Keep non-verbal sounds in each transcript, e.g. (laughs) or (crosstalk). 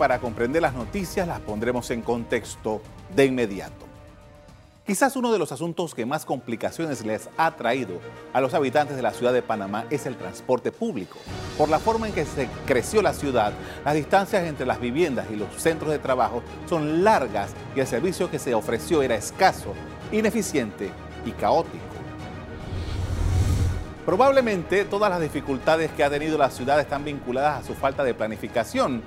para comprender las noticias las pondremos en contexto de inmediato. Quizás uno de los asuntos que más complicaciones les ha traído a los habitantes de la ciudad de Panamá es el transporte público. Por la forma en que se creció la ciudad, las distancias entre las viviendas y los centros de trabajo son largas y el servicio que se ofreció era escaso, ineficiente y caótico. Probablemente todas las dificultades que ha tenido la ciudad están vinculadas a su falta de planificación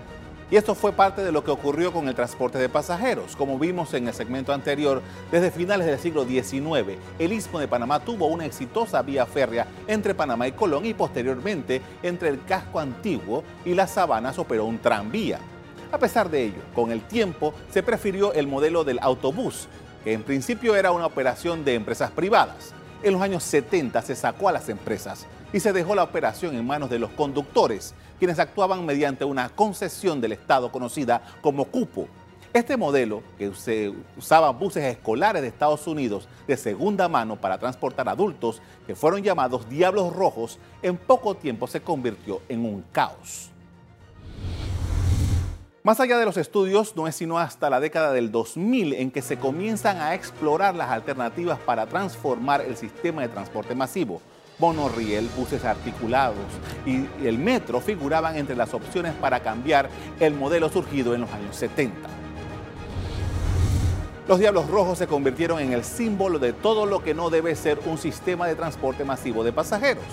y esto fue parte de lo que ocurrió con el transporte de pasajeros. Como vimos en el segmento anterior, desde finales del siglo XIX, el Istmo de Panamá tuvo una exitosa vía férrea entre Panamá y Colón y posteriormente entre el casco antiguo y las sabanas operó un tranvía. A pesar de ello, con el tiempo se prefirió el modelo del autobús, que en principio era una operación de empresas privadas. En los años 70 se sacó a las empresas y se dejó la operación en manos de los conductores, quienes actuaban mediante una concesión del Estado conocida como cupo. Este modelo, que se usaba buses escolares de Estados Unidos de segunda mano para transportar adultos, que fueron llamados Diablos Rojos, en poco tiempo se convirtió en un caos. Más allá de los estudios, no es sino hasta la década del 2000 en que se comienzan a explorar las alternativas para transformar el sistema de transporte masivo monorriel, buses articulados y el metro figuraban entre las opciones para cambiar el modelo surgido en los años 70. Los Diablos Rojos se convirtieron en el símbolo de todo lo que no debe ser un sistema de transporte masivo de pasajeros.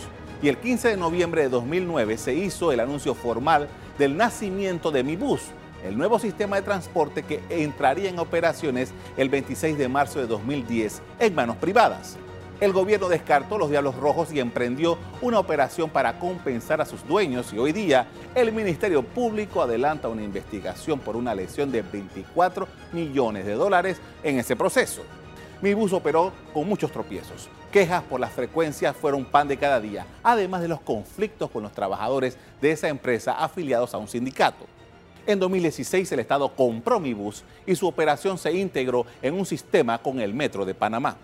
Y el 15 de noviembre de 2009 se hizo el anuncio formal del nacimiento de Mi Bus, el nuevo sistema de transporte que entraría en operaciones el 26 de marzo de 2010 en manos privadas el gobierno descartó los Diablos Rojos y emprendió una operación para compensar a sus dueños y hoy día el Ministerio Público adelanta una investigación por una lesión de 24 millones de dólares en ese proceso. Mi bus operó con muchos tropiezos. Quejas por las frecuencias fueron pan de cada día, además de los conflictos con los trabajadores de esa empresa afiliados a un sindicato. En 2016 el Estado compró Mi bus y su operación se integró en un sistema con el Metro de Panamá.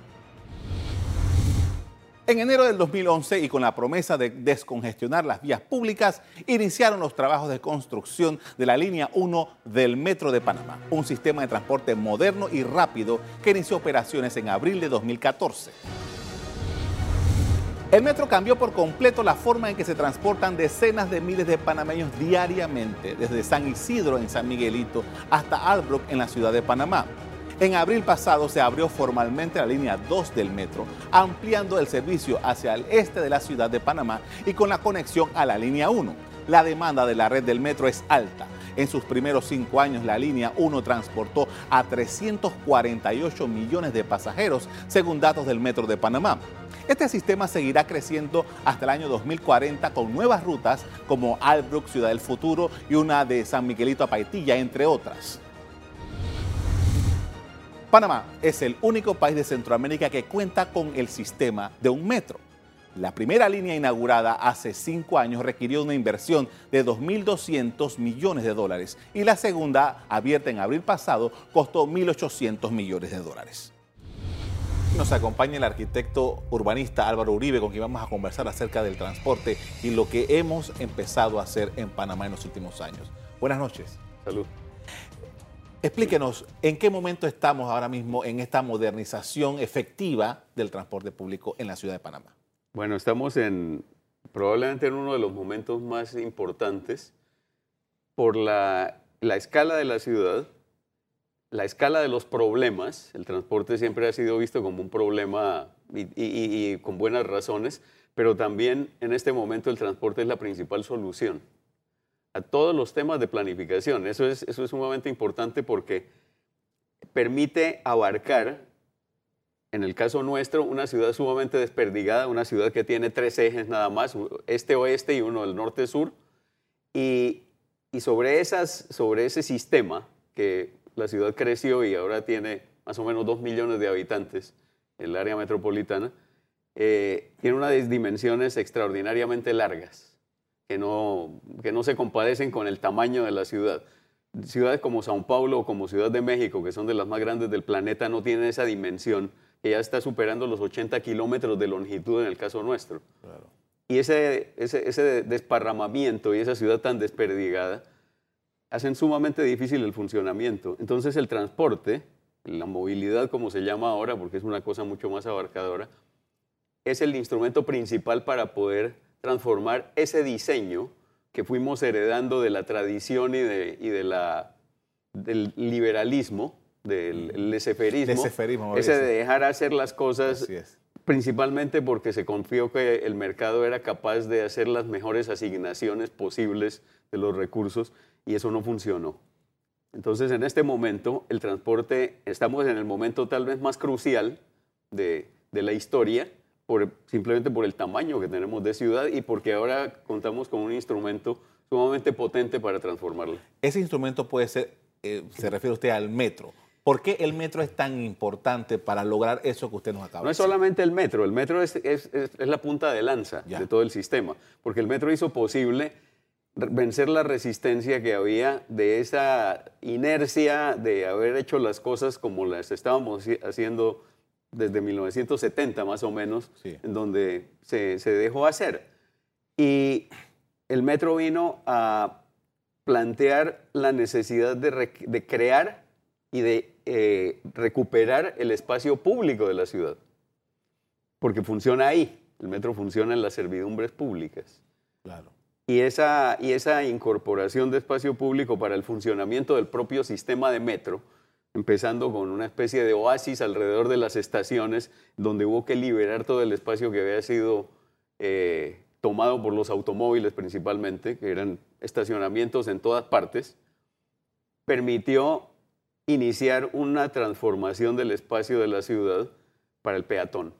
En enero del 2011 y con la promesa de descongestionar las vías públicas, iniciaron los trabajos de construcción de la línea 1 del Metro de Panamá, un sistema de transporte moderno y rápido que inició operaciones en abril de 2014. El metro cambió por completo la forma en que se transportan decenas de miles de panameños diariamente, desde San Isidro en San Miguelito hasta Albrook en la ciudad de Panamá. En abril pasado se abrió formalmente la línea 2 del metro, ampliando el servicio hacia el este de la ciudad de Panamá y con la conexión a la línea 1. La demanda de la red del metro es alta. En sus primeros cinco años, la línea 1 transportó a 348 millones de pasajeros, según datos del Metro de Panamá. Este sistema seguirá creciendo hasta el año 2040 con nuevas rutas como Albrook, Ciudad del Futuro y una de San Miguelito a Paitilla, entre otras. Panamá es el único país de Centroamérica que cuenta con el sistema de un metro. La primera línea inaugurada hace cinco años requirió una inversión de 2.200 millones de dólares y la segunda, abierta en abril pasado, costó 1.800 millones de dólares. Nos acompaña el arquitecto urbanista Álvaro Uribe, con quien vamos a conversar acerca del transporte y lo que hemos empezado a hacer en Panamá en los últimos años. Buenas noches. Salud. Explíquenos, ¿en qué momento estamos ahora mismo en esta modernización efectiva del transporte público en la ciudad de Panamá? Bueno, estamos en probablemente en uno de los momentos más importantes por la, escala de la ciudad, la escala de los problemas. El transporte siempre ha sido visto como un problema y con buenas razones, pero también en este momento el transporte es la principal solución a todos los temas de planificación. Eso es, eso es sumamente importante porque permite abarcar, en el caso nuestro, una ciudad sumamente desperdigada, una ciudad que tiene tres ejes nada más, este-oeste y uno del norte-sur. Y, y sobre, esas, sobre ese sistema que la ciudad creció y ahora tiene más o menos dos millones de habitantes, el área metropolitana, eh, tiene unas dimensiones extraordinariamente largas que no, que no se compadecen con el tamaño de la ciudad. Ciudades como Sao Paulo o como Ciudad de México, que son de las más grandes del planeta, no tienen esa dimensión que ya está superando los 80 kilómetros de longitud en el caso nuestro. Y ese, ese, ese desparramamiento y esa ciudad tan desperdigada hacen sumamente difícil el funcionamiento. Entonces el transporte, la movilidad como se llama ahora, porque es una cosa mucho más abarcadora, es el instrumento principal para poder transformar ese diseño que fuimos heredando de la tradición y, de, y de la, del liberalismo, del leseferismo, ese de dejar hacer las cosas principalmente porque se confió que el mercado era capaz de hacer las mejores asignaciones posibles de los recursos y eso no funcionó. Entonces, en este momento, el transporte, estamos en el momento tal vez más crucial de, la historia, por, simplemente por el tamaño que tenemos de ciudad y porque ahora contamos con un instrumento sumamente potente para transformarla. Ese instrumento puede ser, eh, se refiere usted al metro. ¿Por qué el metro es tan importante para lograr eso que usted nos acaba de decir? No es solamente el metro, el metro es, la punta de lanza de todo el sistema, porque el metro hizo posible vencer la resistencia que había de esa inercia de haber hecho las cosas como las estábamos haciendo desde 1970 más o menos, en donde se, dejó hacer. Y el metro vino a plantear la necesidad de, crear y de eh, recuperar el espacio público de la ciudad, porque funciona ahí, el metro funciona en las servidumbres públicas. Claro. Y esa, y esa incorporación de espacio público para el funcionamiento del propio sistema de metro, empezando con una especie de oasis alrededor de las estaciones, donde hubo que liberar todo el espacio que había sido eh, tomado por los automóviles principalmente, que eran estacionamientos en todas partes, permitió iniciar una transformación del espacio de la ciudad para el peatón.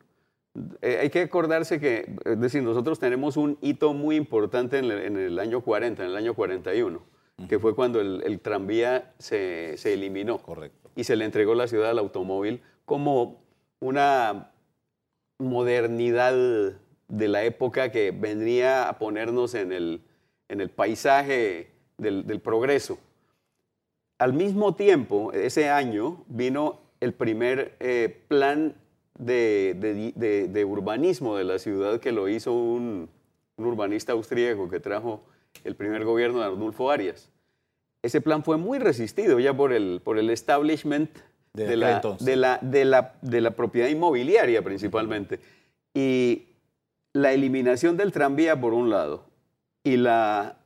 Eh, hay que acordarse que, es decir, nosotros tenemos un hito muy importante en el, año 40, en el año 41, que fue cuando el, tranvía se, eliminó. Correcto. Y se le entregó la ciudad al automóvil como una modernidad de la época que vendría a ponernos en el, en el paisaje del, progreso. Al mismo tiempo, ese año vino el primer eh, plan de, urbanismo de la ciudad que lo hizo un, urbanista austríaco que trajo el primer gobierno de Arnulfo Arias. Ese plan fue muy resistido ya por el, por el establishment de, la, de, la, de, la, de la propiedad inmobiliaria principalmente. Y la eliminación del tranvía por un lado y la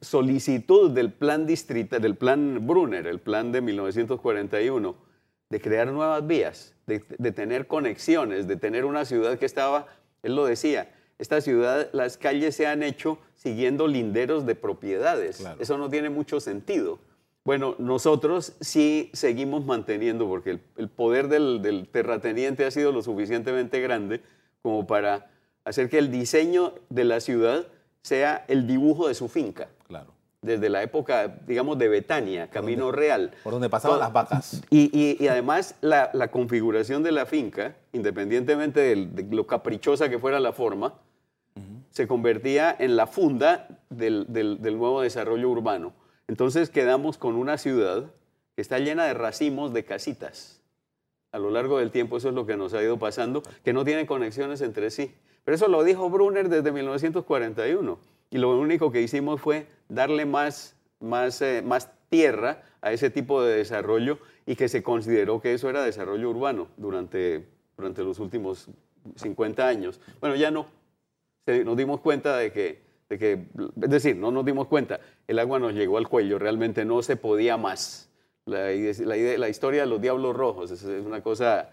solicitud del plan distrita, del plan Brunner, el plan de 1941, de crear nuevas vías, de, tener conexiones, de tener una ciudad que estaba, él lo decía, esta ciudad, las calles se han hecho siguiendo linderos de propiedades. Eso no tiene mucho sentido. Bueno, nosotros sí seguimos manteniendo, porque el, poder del, del, terrateniente ha sido lo suficientemente grande como para hacer que el diseño de la ciudad sea el dibujo de su finca. Claro desde la época, digamos, de Betania, Camino Real. Por donde pasaban las vacas. Y, además la, configuración de la finca, independientemente de, lo caprichosa que fuera la forma, se convertía en la funda del, nuevo desarrollo urbano. Entonces quedamos con una ciudad que está llena de racimos de casitas. A lo largo del tiempo eso es lo que nos ha ido pasando, que no tiene conexiones entre sí. Pero eso lo dijo Brunner desde 1941 y lo único que hicimos fue darle más, más, eh, más tierra a ese tipo de desarrollo y que se consideró que eso era desarrollo urbano durante, durante los últimos 50 años. Bueno, ya no. Nos dimos cuenta de que, de que, es decir, no nos dimos cuenta, el agua nos llegó al cuello, realmente no se podía más. La, la, historia de los diablos rojos es, una cosa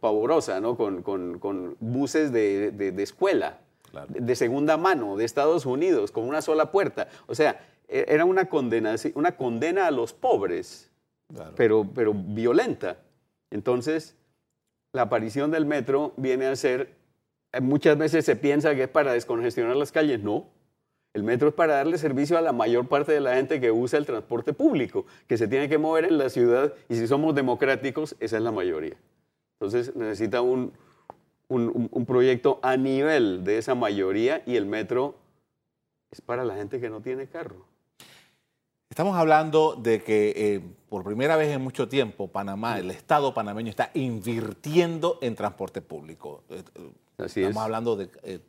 pavorosa, ¿no? Con, con, con buses de, de, de escuela de segunda mano de Estados Unidos con una sola puerta. O sea, e, era una condena, una condena a los pobres, pero, pero violenta. Entonces, la aparición del metro viene a ser, muchas veces se piensa que es para descongestionar las calles, no. El metro es para darle servicio a la mayor parte de la gente que usa el transporte público, que se tiene que mover en la ciudad y si somos democráticos, esa es la mayoría. Entonces necesita un, un, proyecto a nivel de esa mayoría y el metro es para la gente que no tiene carro. Estamos hablando de que eh, por primera vez en mucho tiempo Panamá, el Estado panameño está invirtiendo en transporte público. Eh, eh, Estamos hablando de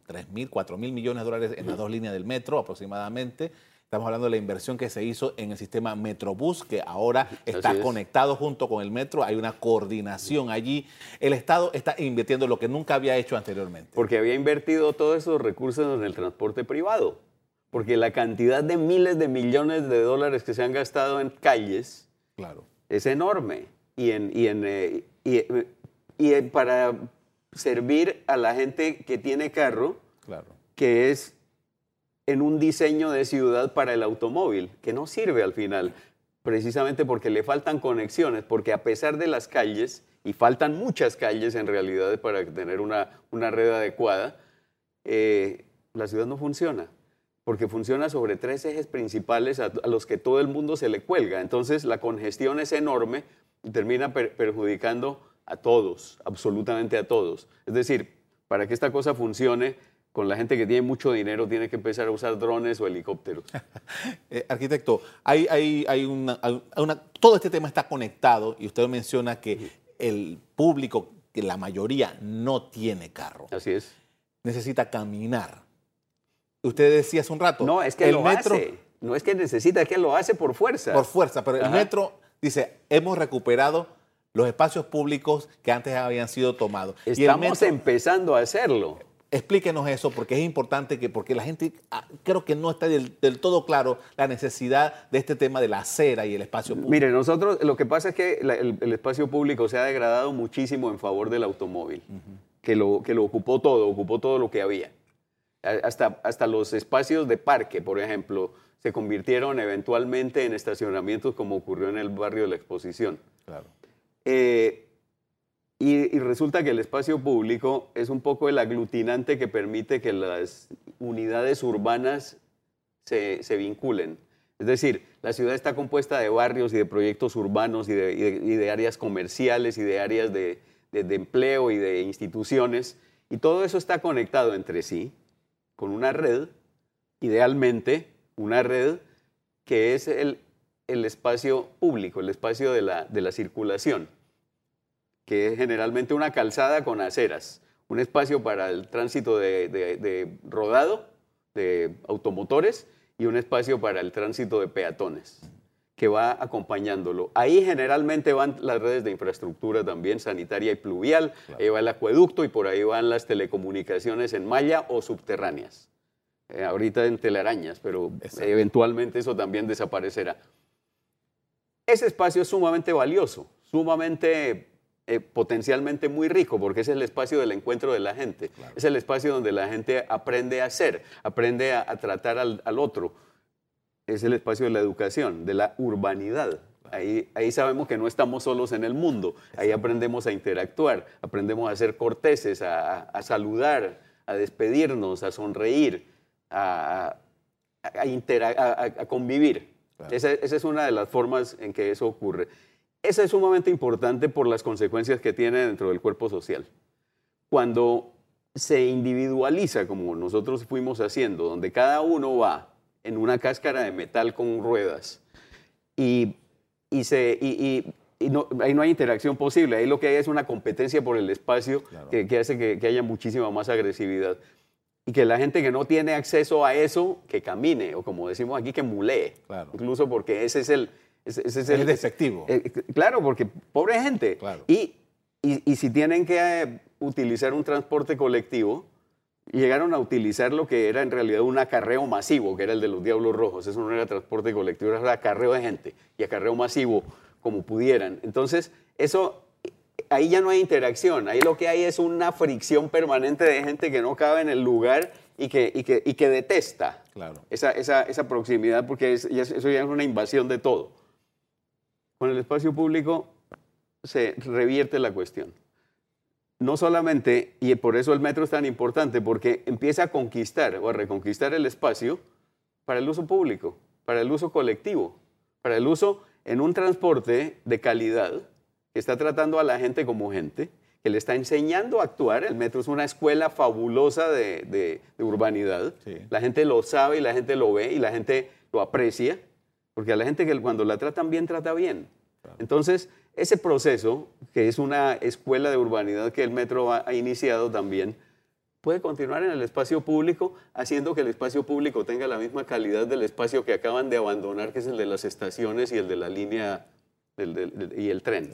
3 mil, 4 mil millones de dólares en las dos líneas del metro aproximadamente. Estamos hablando de la inversión que se hizo en el sistema Metrobús, que ahora está conectado junto con el metro. Hay una coordinación allí. El Estado está invirtiendo lo que nunca había hecho anteriormente. Porque había invertido todos esos recursos en el transporte privado. Porque la cantidad de miles de millones de dólares que se han gastado en calles claro. es enorme. Y, en, y, en, eh, y, y para servir a la gente que tiene carro, claro. que es en un diseño de ciudad para el automóvil, que no sirve al final, precisamente porque le faltan conexiones, porque a pesar de las calles, y faltan muchas calles en realidad para tener una, una red adecuada, eh, la ciudad no funciona, porque funciona sobre tres ejes principales a, los que todo el mundo se le cuelga. Entonces la congestión es enorme y termina perjudicando a todos, absolutamente a todos. Es decir, para que esta cosa funcione, con la gente que tiene mucho dinero tiene que empezar a usar drones o helicópteros. (laughs) Eh, arquitecto, hay, hay, hay, una, todo este tema está conectado y usted menciona que el público, que la mayoría no tiene carro. Así es. Necesita caminar. Usted decía hace un rato. No, es que el lo metro, hace. No es que necesita, es que lo hace por fuerza. Por fuerza, pero el metro dice, hemos recuperado los espacios públicos que antes habían sido tomados. Estamos empezando a hacerlo. Explíquenos eso, porque es importante que, porque la gente ah, creo que no está del, todo claro la necesidad de este tema de la acera y el espacio público. Mire, nosotros lo que pasa es que el, espacio público se ha degradado muchísimo en favor del automóvil, que, lo, que lo ocupó todo, ocupó todo lo que había. Hasta, hasta los espacios de parque, por ejemplo, se convirtieron eventualmente en estacionamientos como ocurrió en el barrio de la exposición. Claro. Eh, y, resulta que el espacio público es un poco el aglutinante que permite que las unidades urbanas se, vinculen. Es decir, la ciudad está compuesta de barrios y de proyectos urbanos y de, áreas comerciales y de áreas de, empleo y de instituciones. Y todo eso está conectado entre sí con una red, idealmente una red que es el, espacio público, el espacio de la circulación que es generalmente una calzada con aceras, un espacio para el tránsito de, rodado de automotores y un espacio para el tránsito de peatones que va acompañándolo. Ahí generalmente van las redes de infraestructura también, sanitaria y pluvial, ahí va el acueducto y por ahí van las telecomunicaciones en malla o subterráneas. Eh, ahorita en telarañas, pero eventualmente eso también desaparecerá. Ese espacio es sumamente valioso, sumamente eh, potencialmente muy rico, porque es el espacio del encuentro de la gente. Es el espacio donde la gente aprende a ser, aprende a, tratar al, otro. Es el espacio de la educación, de la urbanidad. Ahí, ahí sabemos que no estamos solos en el mundo. Ahí aprendemos a interactuar, aprendemos a ser corteses, a, saludar, a despedirnos, a sonreír, a, a convivir. esa es una de las formas en que eso ocurre. Eso es sumamente importante por las consecuencias que tiene dentro del cuerpo social. Cuando se individualiza, como nosotros fuimos haciendo, donde cada uno va en una cáscara de metal con ruedas y, se, no, ahí no hay interacción posible, ahí lo que hay es una competencia por el espacio que, hace que, haya muchísima más agresividad. Y que la gente que no tiene acceso a eso, que camine, o como decimos aquí, que mulee. Incluso porque ese es el, ese, es el, defectivo. Eh, claro, porque pobre gente. Y, y, si tienen que eh, utilizar un transporte colectivo, llegaron a utilizar lo que era en realidad un acarreo masivo, que era el de los Diablos Rojos. Eso no era transporte colectivo, era acarreo de gente y acarreo masivo como pudieran. Entonces, eso, ahí ya no hay interacción, ahí lo que hay es una fricción permanente de gente que no cabe en el lugar y que, y que, y que detesta claro. esa, esa, esa proximidad porque eso ya es una invasión de todo. Con el espacio público se revierte la cuestión. No solamente, y por eso el metro es tan importante, porque empieza a conquistar o a reconquistar el espacio para el uso público, para el uso colectivo, para el uso en un transporte de calidad que está tratando a la gente como gente, que le está enseñando a actuar. El metro es una escuela fabulosa de, urbanidad. La gente lo sabe y la gente lo ve y la gente lo aprecia. Porque a la gente que cuando la tratan bien, trata bien. Entonces, ese proceso, que es una escuela de urbanidad que el metro ha, iniciado también, puede continuar en el espacio público, haciendo que el espacio público tenga la misma calidad del espacio que acaban de abandonar, que es el de las estaciones y el de la línea y el tren.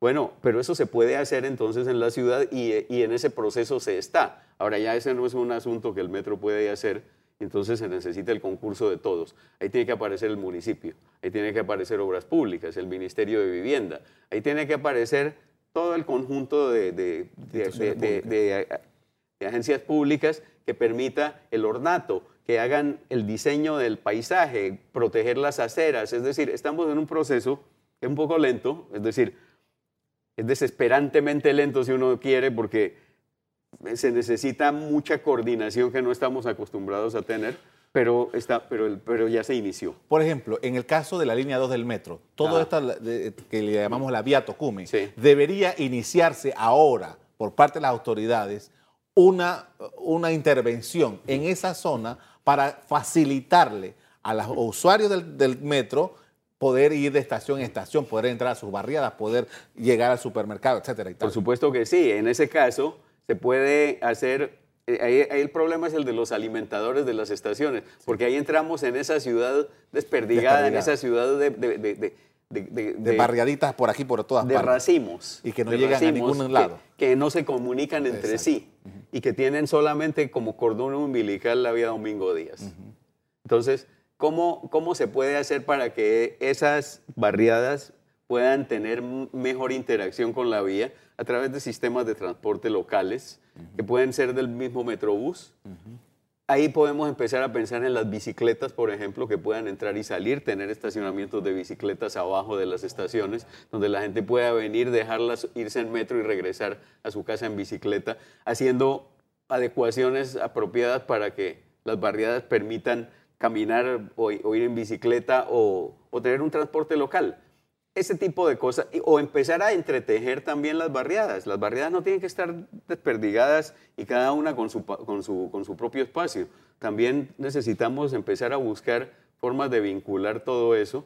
Bueno, pero eso se puede hacer entonces en la ciudad y, y, en ese proceso se está. Ahora ya ese no es un asunto que el metro puede hacer, entonces se necesita el concurso de todos. Ahí tiene que aparecer el municipio, ahí tiene que aparecer obras públicas, el Ministerio de Vivienda, ahí tiene que aparecer todo el conjunto de, de, de agencias públicas que permita el ornato, que hagan el diseño del paisaje, proteger las aceras. Es decir, estamos en un proceso que es un poco lento, es decir, es desesperantemente lento si uno quiere porque se necesita mucha coordinación que no estamos acostumbrados a tener, pero, está, pero, pero ya se inició. Por ejemplo, en el caso de la línea 2 del metro, todo esto que le llamamos la vía Tocume, debería iniciarse ahora por parte de las autoridades una, una intervención en esa zona para facilitarle a los usuarios del, del metro poder ir de estación en estación, poder entrar a sus barriadas, poder llegar al supermercado, etcétera. Por supuesto que sí. En ese caso, se puede hacer, eh, ahí, el problema es el de los alimentadores de las estaciones, porque ahí entramos en esa ciudad desperdigada, en esa ciudad de, de, barriaditas por aquí, por todas partes. De racimos. Y que no llegan a ningún lado. Que, no se comunican entre sí y que tienen solamente como cordón umbilical la vida Domingo Díaz. Entonces, ¿cómo, ¿cómo se puede hacer para que esas barriadas puedan tener mejor interacción con la vía? a través de sistemas de transporte locales, que pueden ser del mismo Metrobús. Ahí podemos empezar a pensar en las bicicletas, por ejemplo, que puedan entrar y salir, tener estacionamientos de bicicletas abajo de las estaciones, donde la gente pueda venir, dejarlas, irse en metro y regresar a su casa en bicicleta, haciendo adecuaciones apropiadas para que las barriadas permitan caminar o, ir en bicicleta o tener un transporte local ese tipo de cosas, o empezar a entretejer también las barriadas. Las barriadas no tienen que estar desperdigadas y cada una con su, con su, con su propio espacio. También necesitamos empezar a buscar formas de vincular todo eso,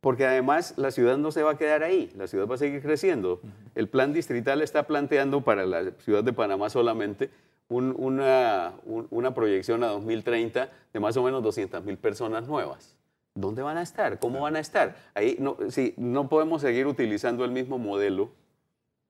porque además la ciudad no se va a quedar ahí, la ciudad va a seguir creciendo. El plan distrital está planteando para la ciudad de Panamá solamente una, una proyección a 2030 de más o menos 200 mil personas nuevas. ¿Dónde van a estar? ¿Cómo van a estar? Ahí no, sí, no podemos seguir utilizando el mismo modelo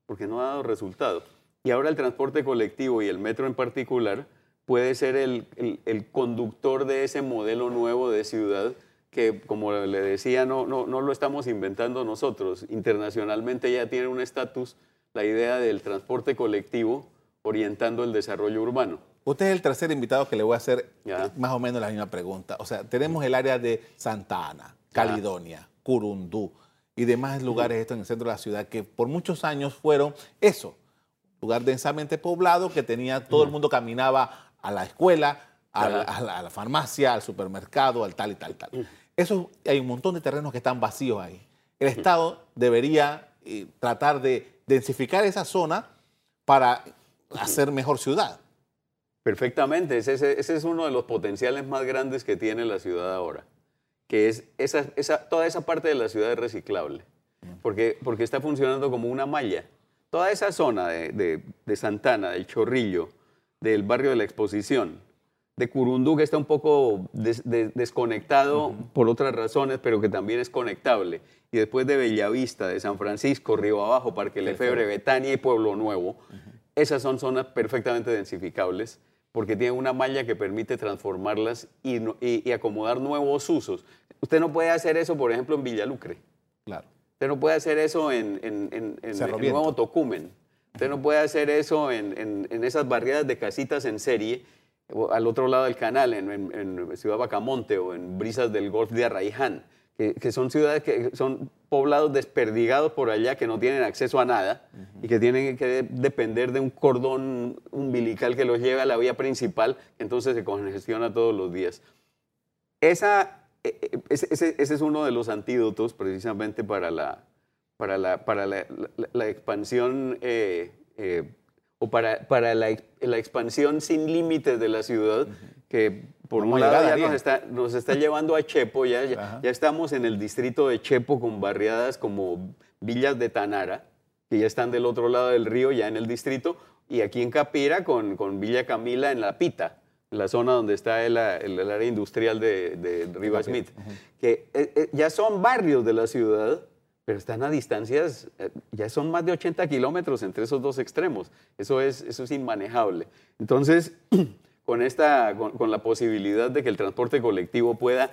porque no ha dado resultado. Y ahora el transporte colectivo y el metro en particular puede ser el, el, conductor de ese modelo nuevo de ciudad que, como le decía, no, no, no lo estamos inventando nosotros. Internacionalmente ya tiene un estatus la idea del transporte colectivo orientando el desarrollo urbano. Usted es el tercer invitado que le voy a hacer más o menos la misma pregunta. O sea, tenemos el área de Santa Ana, Caledonia, Curundú y demás lugares esto en el centro de la ciudad que por muchos años fueron eso, lugar densamente poblado que tenía, todo el mundo caminaba a la escuela, a la, farmacia, al supermercado, al tal y tal, tal. Eso, hay un montón de terrenos que están vacíos ahí. El Estado debería eh, tratar de densificar esa zona para hacer mejor ciudad. Perfectamente, ese, es uno de los potenciales más grandes que tiene la ciudad ahora, que es esa, esa, toda esa parte de la ciudad es reciclable, porque, porque está funcionando como una malla. Toda esa zona de, de, Santana, del Chorrillo, del barrio de la Exposición, de Curundú, que está un poco desconectado por otras razones, pero que también es conectable, y después de Bellavista, de San Francisco, Río Abajo, Parque Lefebre, Betania y Pueblo Nuevo, esas son zonas perfectamente densificables porque tiene una malla que permite transformarlas y, acomodar nuevos usos. Usted no puede hacer eso, por ejemplo, en Villalucre. Claro. Usted no puede hacer eso en, en, en, en Nuevo Tocumen. Usted no puede hacer eso en, esas barriadas de casitas en serie al otro lado del canal, en, Ciudad Bacamonte o en Brisas del Golf de Arraiján que, son ciudades que son poblados desperdigados por allá, que no tienen acceso a nada y que tienen que depender de un cordón umbilical que los lleve a la vía principal, entonces se congestiona todos los días. Esa, e, e, ese, es uno de los antídotos precisamente para la, para la, para la, expansión eh, eh, o para, para la, expansión sin límites de la ciudad, que por un lado ya nos está, nos está, (laughs) llevando a Chepo, ya, ya, estamos en el distrito de Chepo con barriadas como Villas de Tanara, que ya están del otro lado del río, ya en el distrito, y aquí en Capira con, con Villa Camila en La Pita, la zona donde está el, el, área industrial de, de Riva Smith, que eh, eh, ya son barrios de la ciudad, pero están a distancias, eh, ya son más de 80 kilómetros entre esos dos extremos. Eso es, eso es inmanejable. Entonces, (clears throat) con, esta, con la posibilidad de que el transporte colectivo pueda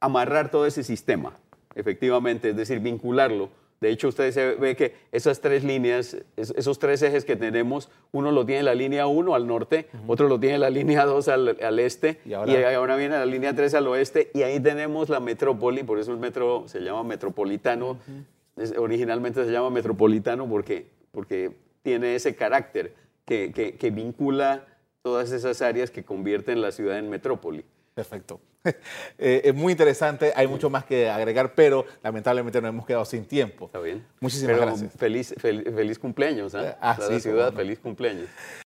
amarrar todo ese sistema, efectivamente, es decir, vincularlo. De hecho, usted se ve que esas tres líneas, esos tres ejes que tenemos, uno lo tiene la línea 1 al norte, otro lo tiene la línea 2 al, este, y ahora, viene la línea 3 al oeste, y ahí tenemos la metrópoli, por eso el metro se llama metropolitano, originalmente se llama metropolitano porque, porque tiene ese carácter que, que vincula todas esas áreas que convierten la ciudad en metrópoli. Perfecto. (laughs) Eh, es muy interesante, hay mucho más que agregar, pero lamentablemente nos hemos quedado sin tiempo. Está bien. Muchísimas gracias. Feliz, feliz, cumpleaños, ¿eh? Ah, sí, ciudad, feliz cumpleaños.